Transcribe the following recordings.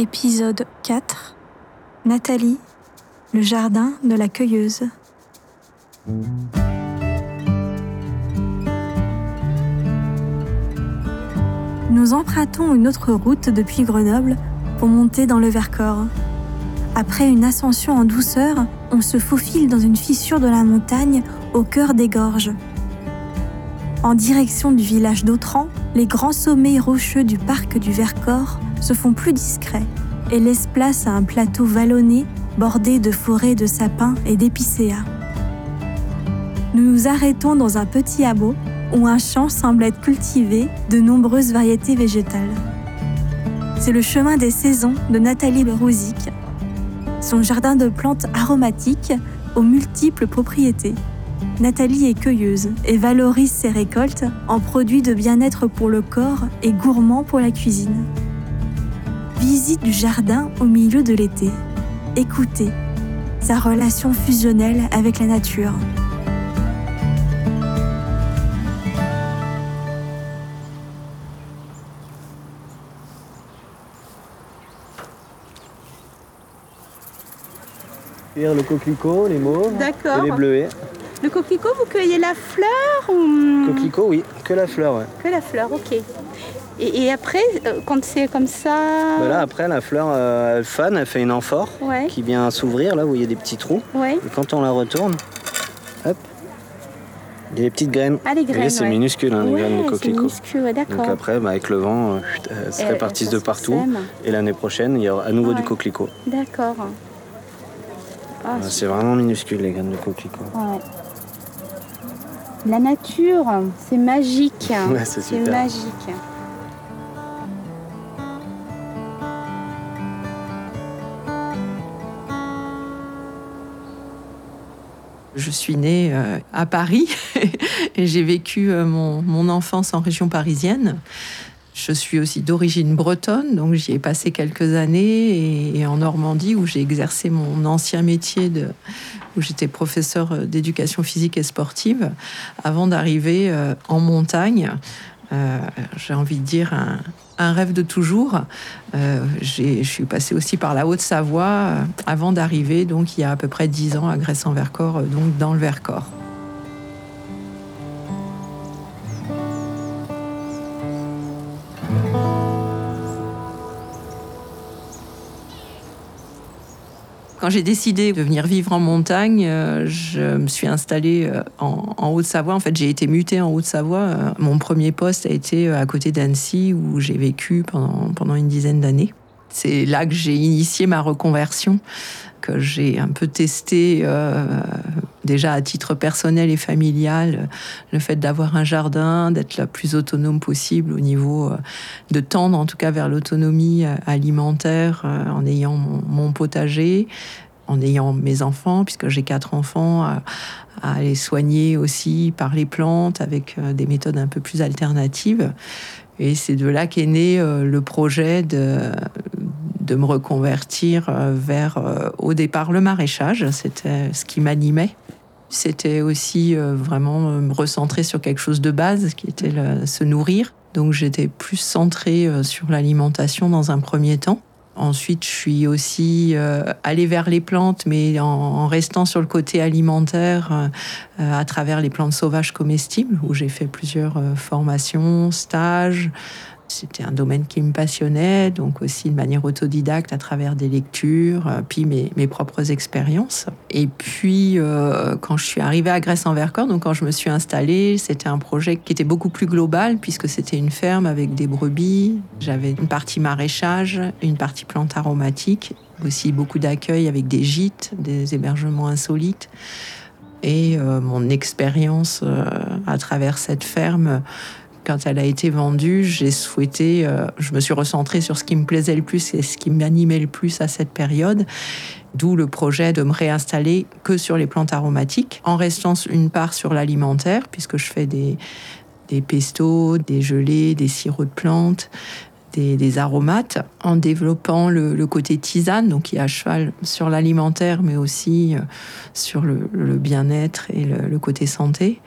Épisode 4 Nathalie, le jardin de la cueilleuse. Nous empruntons une autre route depuis Grenoble pour monter dans le Vercors. Après une ascension en douceur, on se faufile dans une fissure de la montagne au cœur des gorges. En direction du village d'Autran, les grands sommets rocheux du parc du Vercors se font plus discrets et laissent place à un plateau vallonné bordé de forêts de sapins et d'épicéas. Nous nous arrêtons dans un petit hameau où un champ semble être cultivé de nombreuses variétés végétales. C'est le chemin des saisons de Nathalie Berouzic, son jardin de plantes aromatiques aux multiples propriétés. Nathalie est cueilleuse et valorise ses récoltes en produits de bien-être pour le corps et gourmands pour la cuisine. Visite du jardin au milieu de l'été. Écoutez sa relation fusionnelle avec la nature. Le coquelicot, les mauves et les bleuets. Le coquelicot, vous cueillez la fleur ou Coquelicot, oui, que la fleur, ouais. que la fleur Ok. Et, et après, euh, quand c'est comme ça. Bah là, après, la fleur, euh, elle fane, elle fait une amphore Ouais. qui vient s'ouvrir, là où il y a des petits trous. Ouais. Et quand on la retourne, hop, il y a des petites graines. Ah, les graines. c'est ouais. minuscule, hein, les Ouais, graines de c'est coquelicot. minuscule, ouais, d'accord. Donc après, bah, avec le vent, euh, elles se répartissent de partout. Et l'année prochaine, il y aura à nouveau du coquelicot. D'accord. Ah, Voilà, c'est vraiment minuscule, les graines de coquelicot. La nature, c'est magique. C'est magique. Je suis née euh, à Paris et j'ai vécu euh, mon, mon enfance en région parisienne. Je suis aussi d'origine bretonne, donc j'y ai passé quelques années et, en Normandie où j'ai exercé mon ancien métier de, où j'étais professeur euh, d'éducation physique et sportive avant d'arriver en montagne. Euh, j'ai envie de dire un, rêve de toujours. Euh, je suis passée aussi par la Haute-Savoie euh, avant d'arriver, donc il y a à peu près dix ans à Grèce-en-Vercors, donc dans le Vercors. Quand j'ai décidé de venir vivre en montagne, euh, je me suis installée euh, en, Haute-Savoie. En fait, j'ai été mutée en Haute-Savoie. Euh, Mon premier poste a été à côté d'Annecy, où j'ai vécu pendant une dizaine d'années. C'est là que j'ai initié ma reconversion, que j'ai un peu testé euh, déjà à titre personnel et familial, le fait d'avoir un jardin, d'être la plus autonome possible au niveau euh, de tendre en tout cas vers l'autonomie euh, alimentaire en ayant mon, potager, en ayant mes enfants, puisque j'ai quatre enfants, à, les soigner aussi par les plantes avec des méthodes un peu plus alternatives. Et c'est de là qu'est né le projet de, de me reconvertir euh, vers, euh, au départ, le maraîchage. C'était ce qui m'animait. C'était aussi euh, vraiment me recentrer sur quelque chose de base, qui était se nourrir. Donc j'étais plus centrée sur l'alimentation dans un premier temps. Ensuite, je suis aussi allée vers les plantes, mais en, restant sur le côté alimentaire à travers les plantes sauvages comestibles, où j'ai fait plusieurs formations, stages. C'était un domaine qui me passionnait, donc aussi de manière autodidacte à travers des lectures, euh, puis mes, mes propres expériences. Et puis, euh, quand je suis arrivée à Grèce-en-Vercors, donc quand je me suis installée, c'était un projet qui était beaucoup plus global, puisque c'était une ferme avec des brebis. J'avais une partie maraîchage, une partie plantes aromatiques, aussi beaucoup d'accueil avec des gîtes, des hébergements insolites. Et euh, mon expérience à travers cette ferme, quand elle a été vendue, j'ai souhaité, euh, je me suis recentrée sur ce qui me plaisait le plus et ce qui m'animait le plus à cette période. D'où le projet de me réinstaller que sur les plantes aromatiques, en restant une part sur l'alimentaire, puisque je fais des, des pestos, des gelées, des sirops de plantes, des, aromates, en développant le, côté tisane, donc qui est à cheval sur l'alimentaire, mais aussi euh, sur le, bien-être et le côté santé,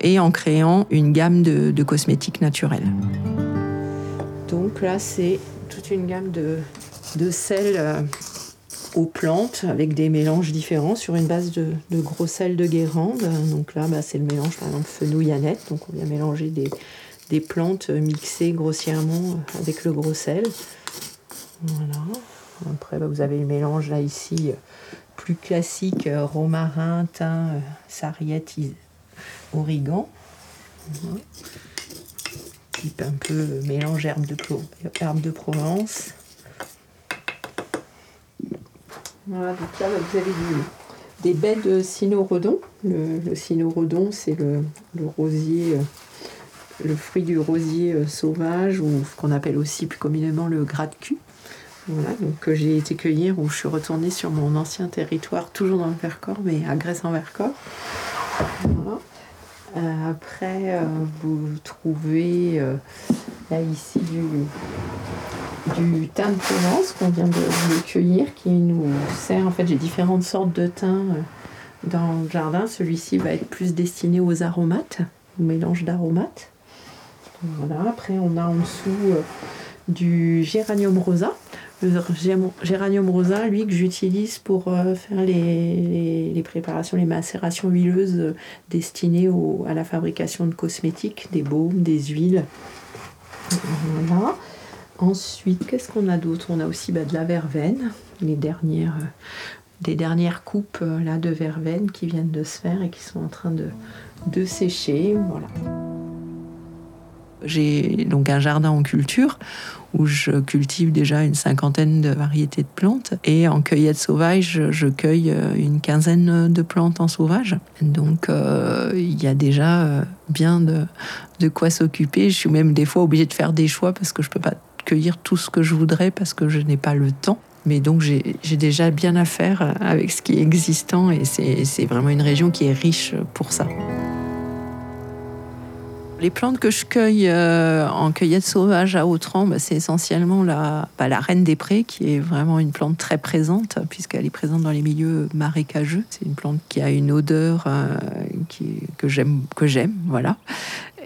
et en créant une gamme de, cosmétiques naturels. Donc là, c'est toute une gamme de, de sel euh, aux plantes avec des mélanges différents sur une base de, gros sel de Guérande. Donc là, bah, c'est le mélange par exemple fenouil-aneth. Donc on vient mélanger des, plantes mixées grossièrement avec le gros sel. Voilà. Après, bah, vous avez le mélange là ici plus classique romarin, thym, sarriette, origan. Type un peu mélange herbe de, Provence. Voilà, donc là vous avez des baies de cynorhodon. Le, le c'est le, rosier, euh, le fruit du rosier euh, sauvage, ou ce qu'on appelle aussi plus communément le gras de cul. Voilà, donc que j'ai été cueillir où je suis retournée sur mon ancien territoire, toujours dans le Vercors, mais à Grèce en Vercors. Voilà. Euh, après, euh, vous trouvez euh, là ici du, thym de Provence qu'on vient de, cueillir qui nous sert. En fait, j'ai différentes sortes de thym dans le jardin. Celui-ci va être plus destiné aux aromates, au mélange d'aromates. Voilà. Après, on a en dessous du géranium rosa géranium rosa, lui, que j'utilise pour euh, faire les, préparations, les macérations huileuses euh, destinées à la fabrication de cosmétiques, des baumes, des huiles. Voilà. Ensuite, qu'est-ce qu'on a d'autre? On a aussi bah, de la verveine, les dernières, euh, des dernières coupes là, de verveine qui viennent de se faire et qui sont en train de, de sécher. Voilà. J'ai donc un jardin en culture où je cultive déjà une cinquantaine de variétés de plantes. Et en cueillette sauvage, je cueille euh, une quinzaine de plantes en sauvage. Donc euh, il y a déjà euh, bien de, de quoi s'occuper. Je suis même des fois obligée de faire des choix parce que je ne peux pas cueillir tout ce que je voudrais parce que je n'ai pas le temps. Mais donc j'ai déjà bien à faire avec ce qui est existant et c'est vraiment une région qui est riche pour ça. Les plantes que je cueille euh, en cueillette sauvage à Autran, bah, c'est essentiellement la, bah, la reine des prés, qui est vraiment une plante très présente, puisqu'elle est présente dans les milieux marécageux. C'est une plante qui a une odeur euh, que j'aime, voilà.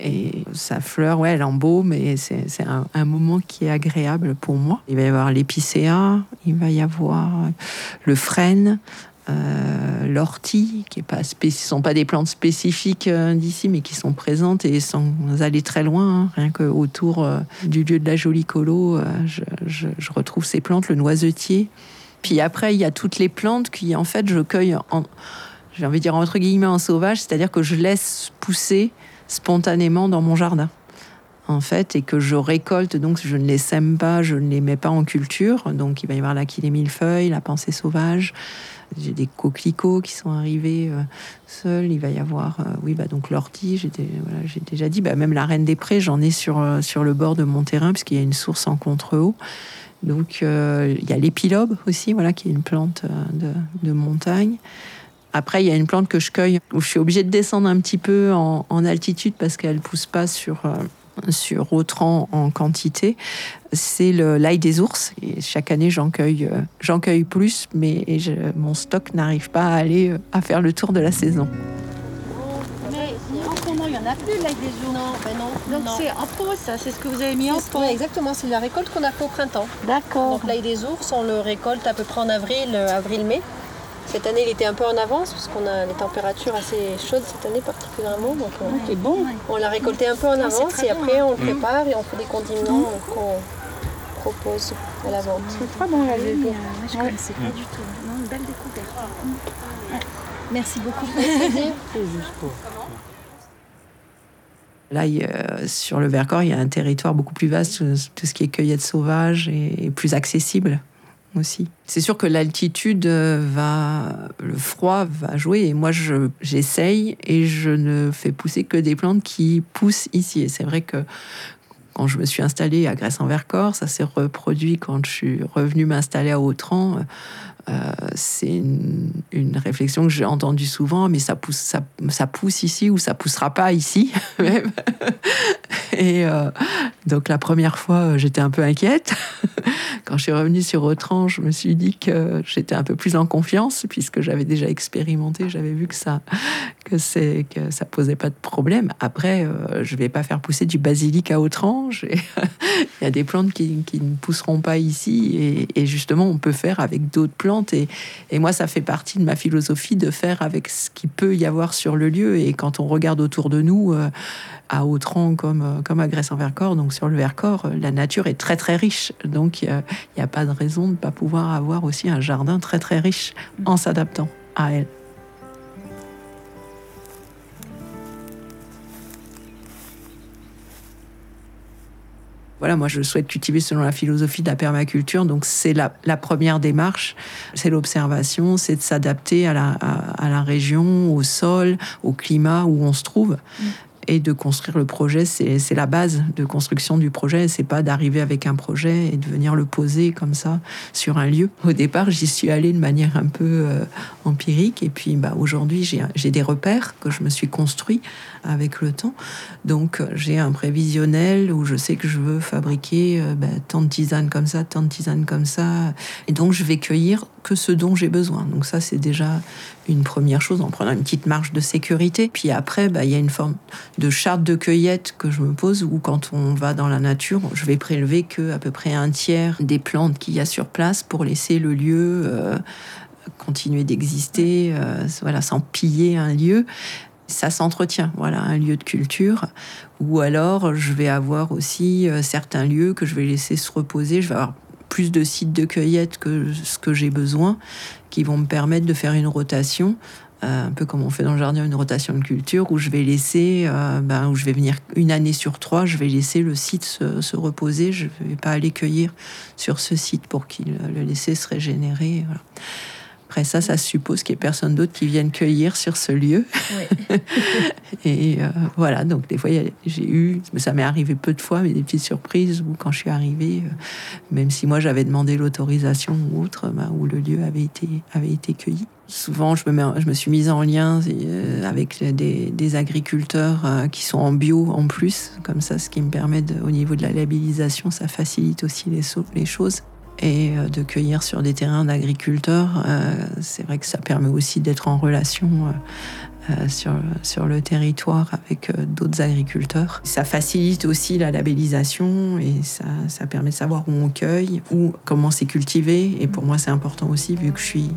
Et sa fleur, ouais, elle embaume et c'est, un, moment qui est agréable pour moi. Il va y avoir l'épicéa, il va y avoir le frêne, euh, l'ortie, qui est pas ne sont pas des plantes spécifiques euh, d'ici, mais qui sont présentes et sans aller très loin, hein. rien que autour euh, du lieu de la Jolie Colo, je, je, retrouve ces plantes, le noisetier. Puis après, il y a toutes les plantes qui, en fait, je cueille, en, j'ai envie de dire entre guillemets en sauvage, c'est-à-dire que je laisse pousser spontanément dans mon jardin en fait, et que je récolte, donc je ne les sème pas, je ne les mets pas en culture. Donc il va y avoir qui les millefeuilles, la pensée sauvage, j'ai des coquelicots qui sont arrivés euh, seuls. Il va y avoir, euh, oui, bah donc l'ortie. J'ai déjà dit, bah, même la reine des prés, j'en ai sur euh, sur le bord de mon terrain puisqu'il y a une source en contre-haut. Donc il y a l'épilobe aussi, voilà, qui est une plante de, montagne. Après, il y a une plante que je cueille où je suis obligée de descendre un petit peu en, en altitude parce qu'elle pousse pas sur sur Autran en quantité, c'est l'ail des ours. Et chaque année, j'en cueille, euh, j'en cueille plus, mais mon stock n'arrive pas à aller euh, à faire le tour de la saison. Mais en ce moment, il n'y en a plus, l'ail des ours. Non, ben non. Donc c'est en pause, ça, c'est ce que vous avez mis en pause. Oui, exactement, c'est la récolte qu'on a fait au printemps. D'accord. Donc l'ail des ours, on le récolte à peu près en avril, euh, avril-mai. Cette année, il était un peu en avance parce qu'on a des températures assez chaudes cette année particulièrement. Donc on, ah, bon. on l'a récolté un peu en ah, avance et après on le prépare et on fait des condiments mmh. qu'on propose à la vente. C'est très bon la oui, euh, Je ne connaissais pas du tout. Non, une belle découverte. Mmh. Merci beaucoup. Là, euh, sur le Vercors, il y a un territoire beaucoup plus vaste, tout ce qui est cueillette sauvage et plus accessible C'est sûr que l'altitude euh, va, le froid va jouer et moi j'essaye et je ne fais pousser que des plantes qui poussent ici. Et c'est vrai que quand je me suis installée à Grèce-en-Vercors, ça s'est reproduit quand je suis revenue m'installer à Autran. Euh, c'est une, réflexion que j'ai entendue souvent, mais ça pousse, ça, ça, pousse ici ou ça poussera pas ici. Et euh, donc la première fois, euh, j'étais un peu inquiète. Quand je suis revenue sur Autran, je me suis dit que j'étais un peu plus en confiance puisque j'avais déjà expérimenté, j'avais vu que ça, que c'est que ça posait pas de problème. Après, euh, je vais pas faire pousser du basilic à Autrange. Il y a des plantes qui, qui, ne pousseront pas ici, et, justement, on peut faire avec d'autres plantes. Et, et, moi, ça fait partie de ma philosophie de faire avec ce qui peut y avoir sur le lieu. Et quand on regarde autour de nous, euh, à Autran comme euh, comme à Grèce-en-Vercors, donc sur le Vercors, la nature est très très riche. Donc il n'y a, a pas de raison de ne pas pouvoir avoir aussi un jardin très très riche en s'adaptant à elle. Voilà, moi je souhaite cultiver selon la philosophie de la permaculture. Donc c'est la, première démarche, c'est l'observation, c'est de s'adapter à la, région, au sol, au climat où on se trouve. Mm et de construire le projet, c'est la base de construction du projet. C'est pas d'arriver avec un projet et de venir le poser comme ça sur un lieu. Au départ, j'y suis allée de manière un peu euh, empirique, et puis bah, aujourd'hui, j'ai des repères que je me suis construit avec le temps. Donc, j'ai un prévisionnel où je sais que je veux fabriquer euh, bah, tant de tisanes comme ça, tant de tisanes comme ça, et donc je vais cueillir que ce dont j'ai besoin. Donc ça, c'est déjà une première chose en prenant une petite marge de sécurité. Puis après, bah, il y a une forme de charte de cueillette que je me pose où quand on va dans la nature, je vais prélever que à peu près un tiers des plantes qu'il y a sur place pour laisser le lieu euh, continuer d'exister, euh, voilà, sans piller un lieu ça s'entretient, voilà, un lieu de culture. Ou alors, je vais avoir aussi euh, certains lieux que je vais laisser se reposer. Je vais avoir plus de sites de cueillette que ce que j'ai besoin, qui vont me permettre de faire une rotation, un peu comme on fait dans le jardin, une rotation de culture, où je vais laisser, euh, ben, où je vais venir une année sur trois, je vais laisser le site se, reposer, je ne vais pas aller cueillir sur ce site pour qu'il le laisser se régénérer. Voilà. Après ça, ça suppose qu'il n'y ait personne d'autre qui vienne cueillir sur ce lieu. et euh, voilà, donc des fois, j'ai eu, ça m'est arrivé peu de fois, mais des petites surprises où quand je suis arrivée, euh, même si moi j'avais demandé l'autorisation ou autre, bah, où le lieu avait été, avait été cueilli. Souvent, je me, mets, je me suis mise en lien euh, avec des, des agriculteurs qui sont en bio en plus, comme ça, ce qui me permet, au niveau de la labellisation, ça facilite aussi les, les choses. Et euh, de cueillir sur des terrains d'agriculteurs, euh, c'est vrai que ça permet aussi d'être en relation euh, sur, le territoire avec d'autres agriculteurs. Ça facilite aussi la labellisation et ça, permet de savoir où on cueille, ou comment c'est cultivé. Et pour moi, c'est important aussi vu que je suis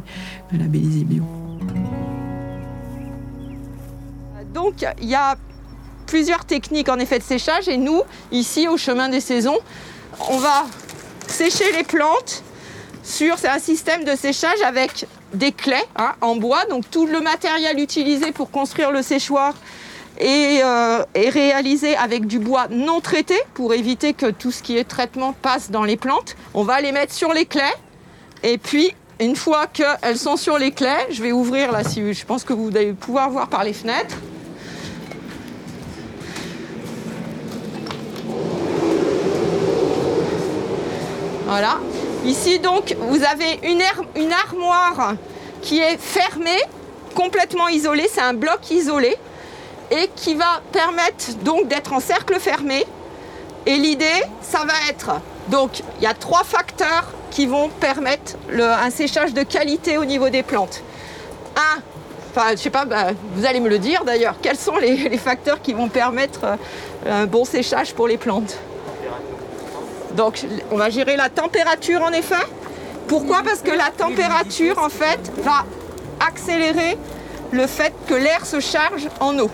labellisée bio. Donc, il y a plusieurs techniques en effet de séchage et nous, ici au chemin des saisons, on va sécher les plantes sur un système de séchage avec des clés hein, en bois. Donc tout le matériel utilisé pour construire le séchoir est, euh, est, réalisé avec du bois non traité pour éviter que tout ce qui est traitement passe dans les plantes. On va les mettre sur les clés et puis une fois qu'elles sont sur les clés, je vais ouvrir là si je pense que vous allez pouvoir voir par les fenêtres. Voilà. Ici donc, vous avez une, armoire qui est fermée, complètement isolée. C'est un bloc isolé et qui va permettre donc d'être en cercle fermé. Et l'idée, ça va être donc il y a trois facteurs qui vont permettre un séchage de qualité au niveau des plantes. Un, enfin je sais pas, bah, vous allez me le dire d'ailleurs, quels sont les, les, facteurs qui vont permettre euh, un bon séchage pour les plantes? Donc on va gérer la température en effet. Pourquoi? Parce que la température en fait va accélérer le fait que l'air se charge en eau.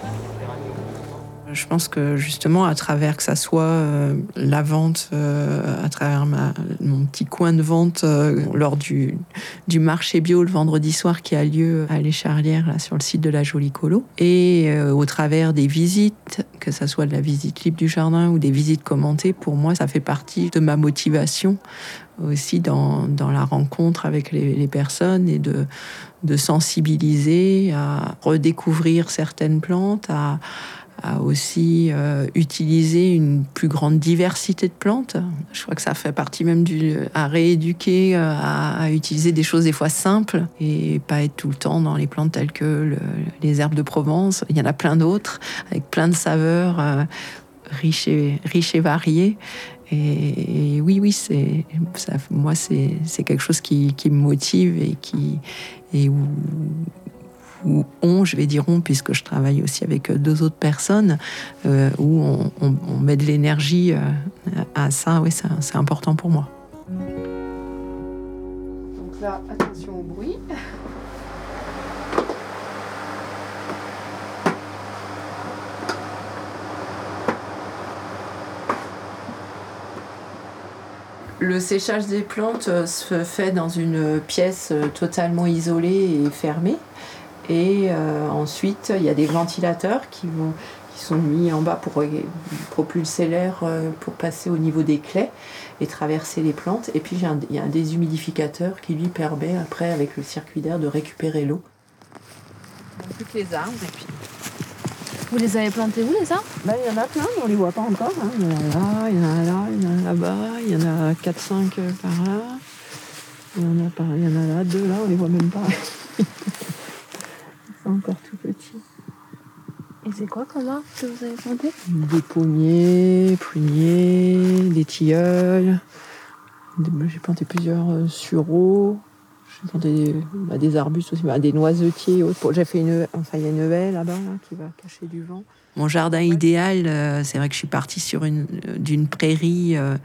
Je pense que justement, à travers que ça soit euh, la vente, euh, à travers mon petit coin de vente euh, lors du, marché bio le vendredi soir qui a lieu à l'Écharlière, sur le site de la Jolie Colo, et au travers des visites, que ça soit de la visite libre du jardin ou des visites commentées, pour moi, ça fait partie de ma motivation aussi dans, la rencontre avec les, les personnes et de, de sensibiliser à redécouvrir certaines plantes, à à aussi euh, utiliser une plus grande diversité de plantes. Je crois que ça fait partie même du à rééduquer euh, à, utiliser des choses des fois simples et pas être tout le temps dans les plantes telles que les herbes de Provence. Il y en a plein d'autres avec plein de saveurs euh, riches et riches et variées. Et, oui, oui, c'est moi c'est quelque chose qui, qui, me motive et qui et où ou on, je vais dire on, puisque je travaille aussi avec deux autres personnes, euh, où on, on- met de l'énergie euh, à ça, oui, c'est important pour moi. Donc là, attention au bruit. Le séchage des plantes euh, se fait dans une pièce euh, totalement isolée et fermée. Et euh, ensuite, il y a des ventilateurs qui, vont, qui sont mis en bas pour euh, propulser l'air euh, pour passer au niveau des claies et traverser les plantes. Et puis, j'ai un- il y a un déshumidificateur qui lui permet, après, avec le circuit d'air, de récupérer l'eau. Toutes les arbres et puis. Vous les avez plantés où les arbres Ben, il y en a plein, mais on les voit pas encore. hein. Il y en a là, il y en a là, il y en a là-bas, il y en a 4-5 par là. Il y en a par, il y en a là, deux là, on les voit même pas. Encore tout petits. Et c'est quoi comme arbre que vous avez planté Des pommiers, pruniers, des tilleuls. J'ai planté plusieurs euh, sureaux. J'ai planté des, bah, des arbustes aussi, bah, des noisetiers. et autres. J'ai fait une, enfin, il y a une haie là-bas là, qui va cacher du vent. Mon jardin idéal, euh, c'est vrai que je suis partie sur une euh, d'une prairie euh,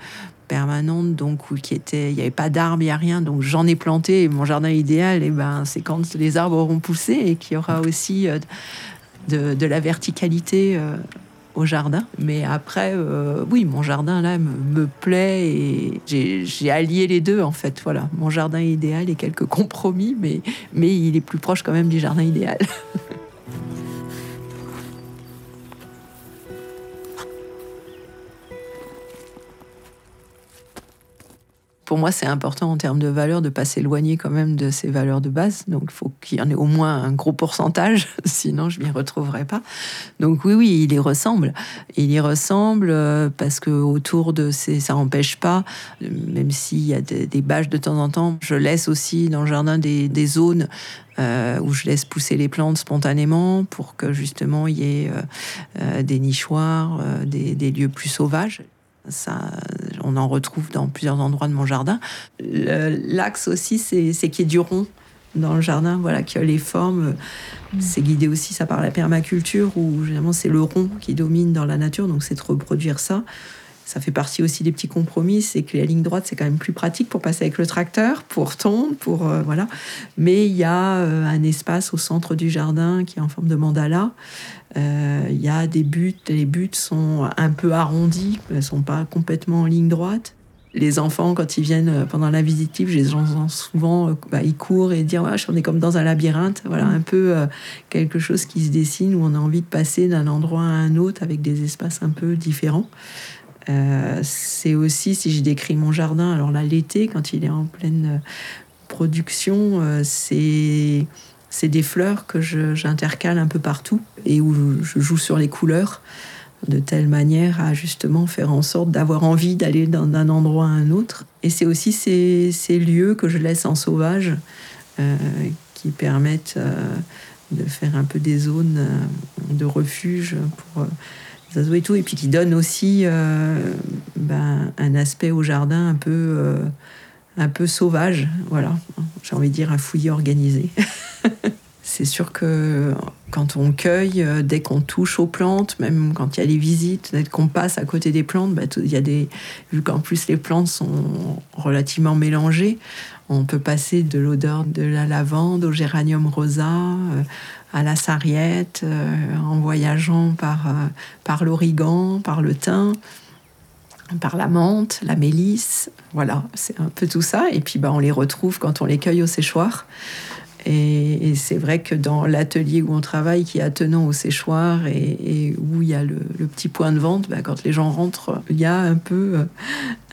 permanente, donc où qui était, il n'y avait pas d'arbres, il n'y a rien, donc j'en ai planté. Et mon jardin idéal, et ben, c'est quand les arbres auront poussé et qu'il y aura aussi euh, de, de la verticalité euh, au jardin. Mais après, euh, oui, mon jardin là me, me plaît et j'ai j'ai allié les deux en fait. Voilà, mon jardin idéal et quelques compromis, mais, mais il est plus proche quand même du jardin idéal. Pour moi, c'est important en termes de valeur de ne pas s'éloigner quand même de ces valeurs de base. Donc, il faut qu'il y en ait au moins un gros pourcentage, sinon je m'y retrouverai pas. Donc oui, oui, il y ressemble. Il y ressemble euh, parce que autour de ces, ça n'empêche pas, même s'il y a des, des bâches de temps en temps, je laisse aussi dans le jardin des, zones euh, où je laisse pousser les plantes spontanément pour que justement il y ait euh, des nichoirs, des lieux plus sauvages. Ça, on en retrouve dans plusieurs endroits de mon jardin. L'axe aussi, c'est qu'il y ait du rond dans le jardin, voilà, que les formes, c'est guidé aussi ça par la permaculture où généralement c'est le rond qui domine dans la nature, donc c'est de reproduire ça. Ça fait partie aussi des petits compromis, c'est que la ligne droite c'est quand même plus pratique pour passer avec le tracteur, pour tondre, pour euh, voilà. Mais il y a euh, un espace au centre du jardin qui est en forme de mandala. Euh, Il y a des buts, les buts sont un peu arrondis, elles sont pas complètement en ligne droite. Les enfants, quand ils viennent pendant la visitive, je les entends souvent, bah, ils courent et dire ouais, on est comme dans un labyrinthe. Voilà, un peu quelque chose qui se dessine où on a envie de passer d'un endroit à un autre avec des espaces un peu différents. Euh, c'est aussi, si je décris mon jardin, alors là, l'été, quand il est en pleine euh, production, euh, c'est des fleurs que j'intercale un peu partout et où je joue sur les couleurs de telle manière à justement faire en sorte d'avoir envie d'aller d'un endroit à un autre. Et c'est aussi ces, lieux que je laisse en sauvage qui permettent de faire un peu des zones de refuge pour les oiseaux et tout, et puis qui donnent aussi euh, ben, un aspect au jardin un peu, euh, un peu sauvage. Voilà, j'ai envie de dire un fouillis organisé. C'est sûr que quand on cueille, euh, dès qu'on touche aux plantes, même quand il y a les visites, dès qu'on passe à côté des plantes, il y a des, vu qu'en plus les plantes sont relativement mélangées, on peut passer de l'odeur de la lavande au géranium rosa, euh, à la sarriette, euh, en voyageant par, euh, par l'origan, par le thym, par la menthe, la mélisse. Voilà, c'est un peu tout ça. Et puis bah, on les retrouve quand on les cueille au séchoir. Et, c'est vrai que dans l'atelier où on travaille, qui est attenant au séchoir et, où il y a le, petit point de vente, bah, quand les gens rentrent, il y a un peu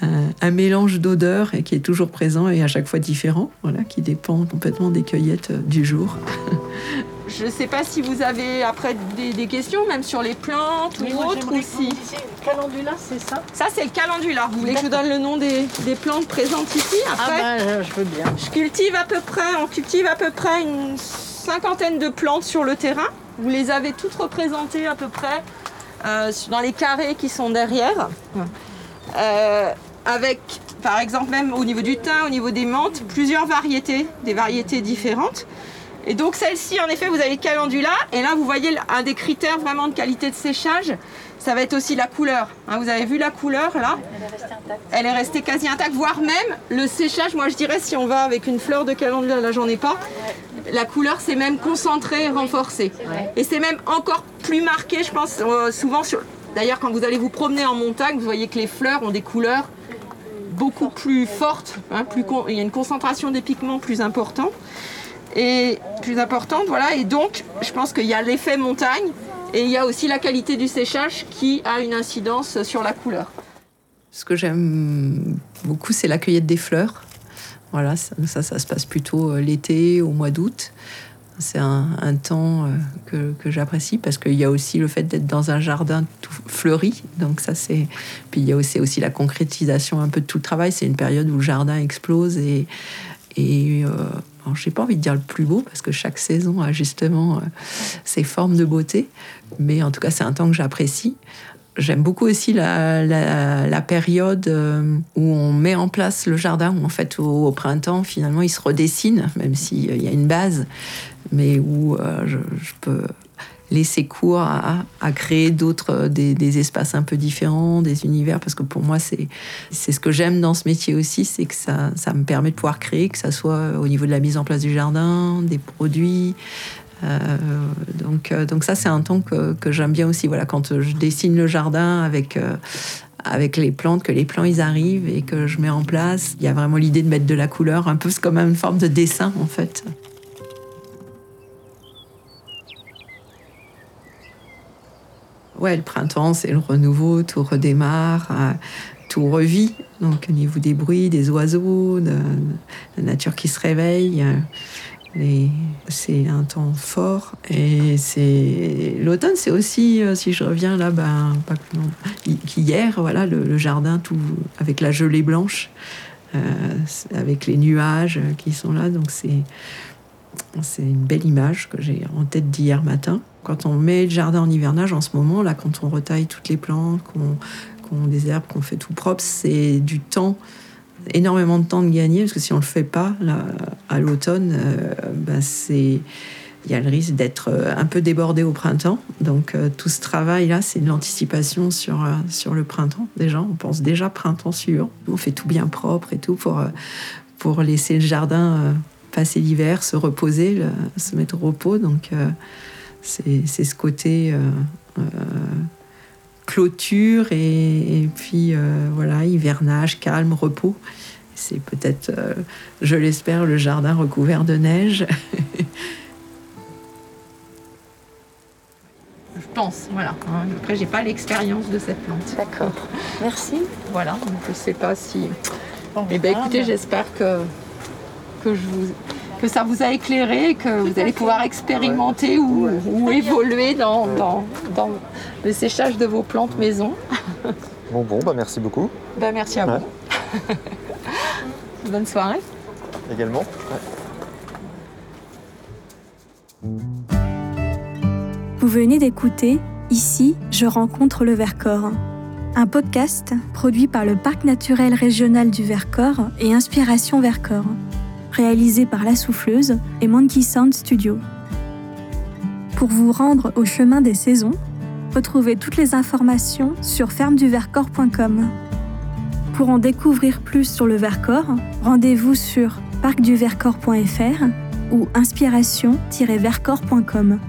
euh, un, mélange d'odeurs qui est toujours présent et à chaque fois différent, voilà, qui dépend complètement des cueillettes du jour. Je ne sais pas si vous avez après des, des questions, même sur les plantes ou autres aussi. Calendula, c'est ça? Ça, c'est le calendula. Vous voulez que je vous donne le nom des, des plantes présentes ici après? Ah ben, je veux bien. Je cultive à peu près, on cultive à peu près une cinquantaine de plantes sur le terrain. Vous les avez toutes représentées à peu près euh, dans les carrés qui sont derrière. Euh, avec, par exemple, même au niveau du thym, au niveau des menthes, plusieurs variétés, des variétés différentes. Et donc celle-ci, en effet, vous avez le calendula. Et là, vous voyez un des critères vraiment de qualité de séchage, ça va être aussi la couleur. Hein, vous avez vu la couleur là? Elle est restée intacte. Elle est restée quasi intacte, voire même le séchage. Moi, je dirais si on va avec une fleur de calendula, là j'en ai pas. La couleur, c'est même concentré, renforcé. Et c'est même encore plus marqué, je pense, euh, souvent sur. D'ailleurs, quand vous allez vous promener en montagne, vous voyez que les fleurs ont des couleurs beaucoup plus fortes. hein, plus con- Il y a une concentration des pigments plus importante et plus importante, voilà. Et donc, je pense qu'il y a l'effet montagne et il y a aussi la qualité du séchage qui a une incidence sur la couleur. Ce que j'aime beaucoup, c'est la cueillette des fleurs. Voilà, ça, ça, se passe plutôt euh, l'été, au mois d'août. C'est un, temps euh, que, que j'apprécie parce qu'il y a aussi le fait d'être dans un jardin tout fleuri. Donc ça, c'est. Puis il y a aussi, aussi la concrétisation un peu de tout le travail. C'est une période où le jardin explose et. Et euh, alors, j'ai pas envie de dire le plus beau parce que chaque saison a justement euh, ses formes de beauté. Mais en tout cas, c'est un temps que j'apprécie. J'aime beaucoup aussi la, période euh, où on met en place le jardin, où en fait au, printemps finalement il se redessine, même s'il y a une base, mais où je, je peux laisser cours à, créer d'autres, euh, des, espaces un peu différents, des univers, parce que pour moi c'est ce que j'aime dans ce métier aussi, c'est que ça, ça me permet de pouvoir créer, que ça soit au niveau de la mise en place du jardin, des produits, euh, donc, euh, donc ça, c'est un temps que, que j'aime bien aussi. Voilà, quand je dessine le jardin avec, euh, avec les plantes, que les plants ils arrivent et que je mets en place, il y a vraiment l'idée de mettre de la couleur, un peu comme une forme de dessin en fait. Ouais, le printemps, c'est le renouveau, tout redémarre, euh, tout revit. Donc au niveau des bruits, des oiseaux, de, la nature qui se réveille. euh, C'est un temps fort et c'est l'automne. C'est aussi, euh, si je reviens là, ben, pas voilà, le, le jardin tout avec la gelée blanche, avec les nuages qui sont là. Donc c'est c'est une belle image que j'ai en tête d'hier matin. Quand on met le jardin en hivernage en ce moment, là, quand on retaille toutes les plantes, qu'on qu'on désherbe, qu'on fait tout propre, c'est du temps énormément de temps de gagner parce que si on le fait pas là, à l'automne, euh, ben c'est il y a le risque d'être euh, un peu débordé au printemps. Donc euh, tout ce travail là, c'est de l'anticipation sur euh, sur le printemps. Déjà, on pense déjà printemps suivant. On fait tout bien propre et tout pour pour laisser le jardin passer l'hiver, se reposer, se mettre au repos. Donc c'est ce côté euh, euh, clôture et, et puis euh, voilà hivernage, calme, repos. C'est peut-être, euh, je l'espère, le jardin recouvert de neige. je pense, voilà. hein. Après, j'ai pas l'expérience de cette plante. D'accord. Merci. Voilà, donc je sais pas si. Bon, Eh ben, écoutez, mais- j'espère que que je vous que ça vous a éclairé, et que vous allez pouvoir expérimenter ou, ou évoluer dans, dans, dans le séchage de vos plantes maison. Bon, bon, bah merci beaucoup Ben, merci à Ouais. vous. Bonne soirée. également. Vous venez d'écouter Ici, je rencontre le Vercors, un podcast produit par le Parc naturel régional du Vercors et Inspiration Vercors, réalisé par La Souffleuse et Monkey Sound Studio. Pour vous rendre au chemin des saisons, retrouvez toutes les informations sur fermeduvercors.com. Pour en découvrir plus sur le Vercors, rendez-vous sur parcduvercors.fr ou inspiration-vercors.com.